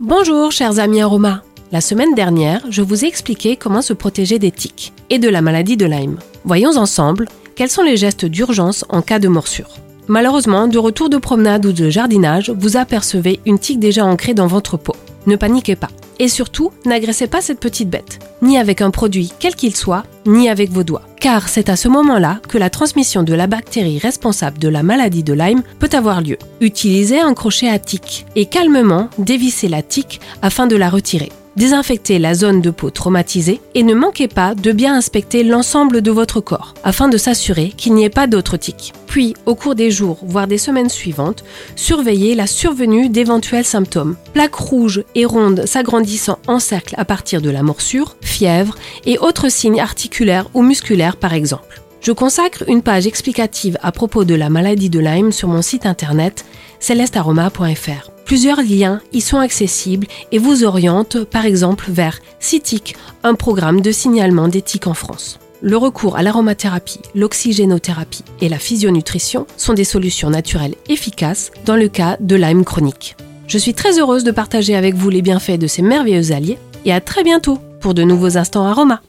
Bonjour chers amis aromas. La semaine dernière, je vous ai expliqué comment se protéger des tiques et de la maladie de Lyme. Voyons ensemble quels sont les gestes d'urgence en cas de morsure. Malheureusement, de retour de promenade ou de jardinage, vous apercevez une tique déjà ancrée dans votre peau. Ne paniquez pas. Et surtout, n'agressez pas cette petite bête, ni avec un produit quel qu'il soit, ni avec vos doigts. Car c'est à ce moment-là que la transmission de la bactérie responsable de la maladie de Lyme peut avoir lieu. Utilisez un crochet à tique et calmement dévissez la tique afin de la retirer. Désinfectez la zone de peau traumatisée et ne manquez pas de bien inspecter l'ensemble de votre corps afin de s'assurer qu'il n'y ait pas d'autres tiques. Puis, au cours des jours, voire des semaines suivantes, surveillez la survenue d'éventuels symptômes. Plaques rouges et rondes s'agrandissant en cercle à partir de la morsure, fièvre et autres signes articulaires ou musculaires par exemple. Je consacre une page explicative à propos de la maladie de Lyme sur mon site internet celestaroma.fr. Plusieurs liens y sont accessibles et vous orientent par exemple vers CITIC, un programme de signalement d'éthique en France. Le recours à l'aromathérapie, l'oxygénothérapie et la physionutrition sont des solutions naturelles efficaces dans le cas de Lyme chronique. Je suis très heureuse de partager avec vous les bienfaits de ces merveilleux alliés et à très bientôt pour de nouveaux instants aromas.